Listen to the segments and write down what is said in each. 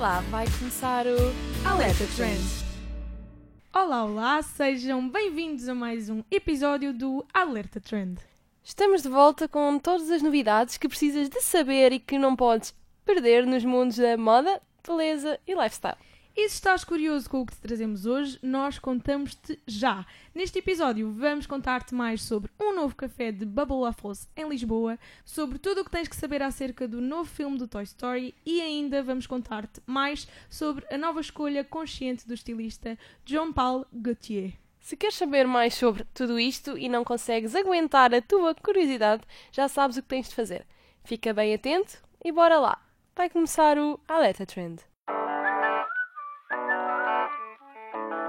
lá, vai começar o Alerta Trend. Olá, olá, sejam bem-vindos a mais um episódio do Alerta Trend. Estamos de volta com todas as novidades que precisas de saber e que não podes perder nos mundos da moda, beleza e lifestyle. E se estás curioso com o que te trazemos hoje, nós contamos-te já. Neste episódio vamos contar-te mais sobre um novo café de Bubble Waffles em Lisboa, sobre tudo o que tens que saber acerca do novo filme do Toy Story e ainda vamos contar-te mais sobre a nova escolha consciente do estilista John Paul Gaultier. Se queres saber mais sobre tudo isto e não consegues aguentar a tua curiosidade, já sabes o que tens de fazer. Fica bem atento e bora lá! Vai começar o Alerta Trend.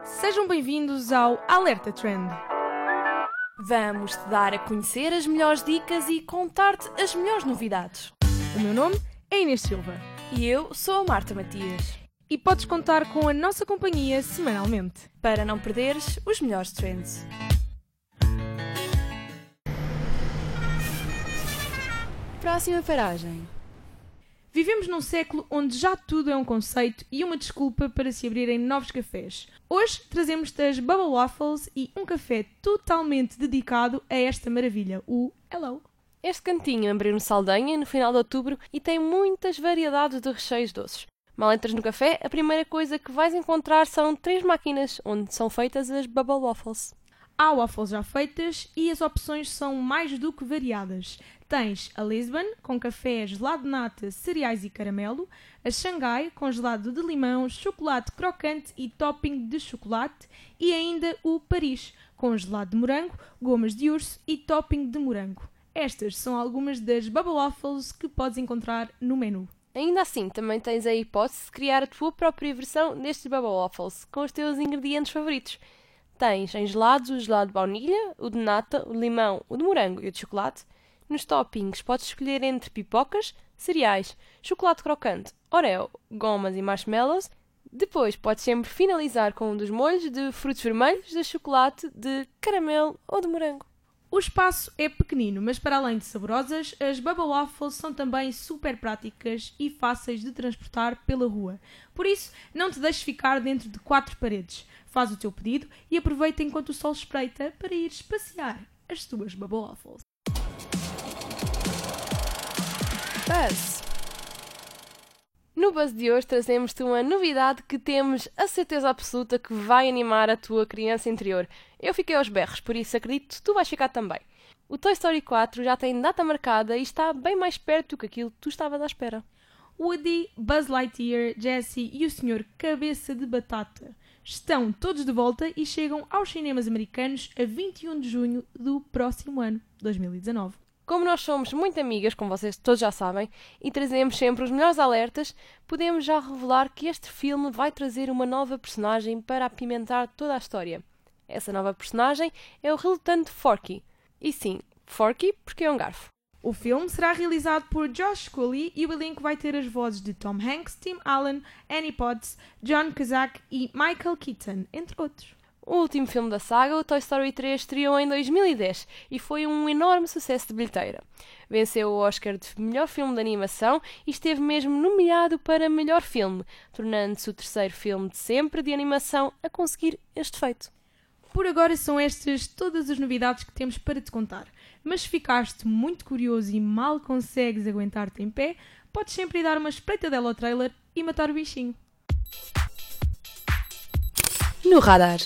Sejam bem-vindos ao Alerta Trend. Vamos te dar a conhecer as melhores dicas e contar-te as melhores novidades. O meu nome é Inês Silva E eu sou a Marta Matias. e podes contar com a nossa companhia semanalmente. Para não perderes os melhores trends. Próxima paragem. Vivemos num século onde já tudo é um conceito e uma desculpa para se abrirem novos cafés. Hoje trazemos-te as Bubble Waffles e um café totalmente dedicado a esta maravilha, o Hello. Este cantinho abriu no Saldanha no final de outubro e tem muitas variedades de recheios doces. Mal entras no café, a primeira coisa que vais encontrar são três máquinas onde são feitas as Bubble Waffles. Há waffles já feitas e as opções são mais do que variadas. Tens a Lisbon, com café gelado de nata, cereais e caramelo, a Xangai, com gelado de limão, chocolate crocante e topping de chocolate, e ainda o Paris, com gelado de morango, gomas de urso e topping de morango. Estas são algumas das Bubble Waffles que podes encontrar no menu. Ainda assim, também tens a hipótese de criar a tua própria versão destes Bubble Waffles com os teus ingredientes favoritos. Tens em gelados o gelado de baunilha, o de nata, o de limão, o de morango e o de chocolate. Nos toppings podes escolher entre pipocas, cereais, chocolate crocante, oreo, gomas e marshmallows. Depois podes sempre finalizar com um dos molhos de frutos vermelhos, de chocolate, de caramelo ou de morango. O espaço é pequenino, mas para além de saborosas, as Bubble Waffles são também super práticas e fáceis de transportar pela rua. Por isso, não te deixes ficar dentro de quatro paredes. Faz o teu pedido e aproveita enquanto o sol espreita para ires passear as tuas Bubble Waffles. Buzz! No Buzz de hoje trazemos-te uma novidade que temos a certeza absoluta que vai animar a tua criança interior. Eu fiquei aos berros, por isso acredito que tu vais ficar também. O Toy Story 4 já tem data marcada e está bem mais perto do que aquilo que tu estavas à espera. Woody, Buzz Lightyear, Jessie e o Sr. Cabeça de Batata estão todos de volta e chegam aos cinemas americanos a 21 de junho do próximo ano, 2019. Como nós somos muito amigas, como vocês todos já sabem, e trazemos sempre os melhores alertas, podemos já revelar que este filme vai trazer uma nova personagem para apimentar toda a história. Essa nova personagem é o relutante Forky. E sim, Forky porque é um garfo. O filme será realizado por Josh Cooley e o elenco vai ter as vozes de Tom Hanks, Tim Allen, Annie Potts, John Cusack e Michael Keaton, entre outros. O último filme da saga, o Toy Story 3, estreou em 2010 e foi um enorme sucesso de bilheteira. Venceu o Oscar de melhor filme de animação e esteve mesmo nomeado para melhor filme, tornando-se o terceiro filme de sempre de animação a conseguir este feito. Por agora são estas todas as novidades que temos para te contar. Mas se ficaste muito curioso e mal consegues aguentar-te em pé, podes sempre ir dar uma espreitadela ao trailer e matar o bichinho. No radar.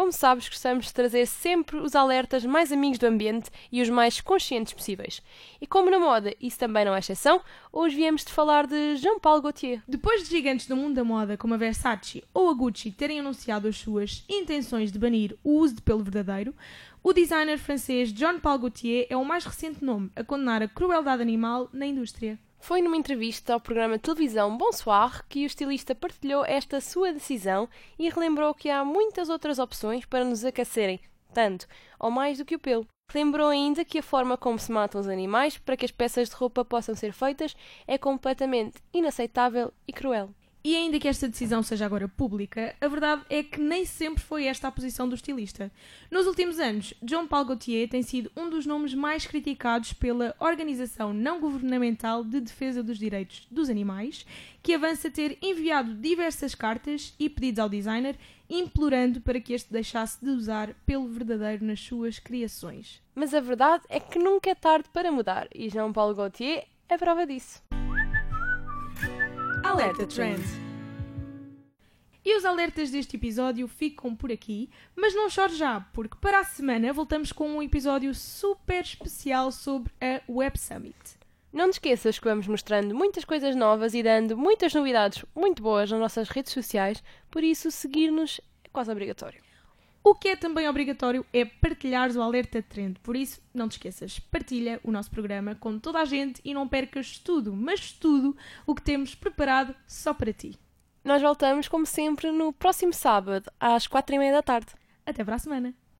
Como sabes, gostamos de trazer sempre os alertas mais amigos do ambiente e os mais conscientes possíveis. E como na moda isso também não é exceção, hoje viemos de falar de Jean Paul Gaultier. Depois de gigantes do mundo da moda como a Versace ou a Gucci terem anunciado as suas intenções de banir o uso de pelo verdadeiro, o designer francês Jean Paul Gaultier é o mais recente nome a condenar a crueldade animal na indústria. Foi numa entrevista ao programa de televisão Bonsoir que o estilista partilhou esta sua decisão e relembrou que há muitas outras opções para nos aquecerem, tanto ou mais do que o pelo. Lembrou ainda que a forma como se matam os animais para que as peças de roupa possam ser feitas é completamente inaceitável e cruel. E ainda que esta decisão seja agora pública, a verdade é que nem sempre foi esta a posição do estilista. Nos últimos anos, John Paul Gaultier tem sido um dos nomes mais criticados pela organização não governamental de defesa dos direitos dos animais, que avança ter enviado diversas cartas e pedidos ao designer, implorando para que este deixasse de usar pelo verdadeiro nas suas criações. Mas a verdade é que nunca é tarde para mudar, e Jean Paul Gaultier é prova disso. Alerta Trend. E os alertas deste episódio ficam por aqui, mas não chore já, porque para a semana voltamos com um episódio super especial sobre a Web Summit. Não te esqueças que vamos mostrando muitas coisas novas e dando muitas novidades muito boas nas nossas redes sociais, por isso seguir-nos é quase obrigatório. O que é também obrigatório é partilhares o alerta trend, por isso não te esqueças, partilha o nosso programa com toda a gente e não percas tudo, mas tudo o que temos preparado só para ti. Nós voltamos, como sempre, no próximo sábado, às quatro e meia da tarde. Até para a semana!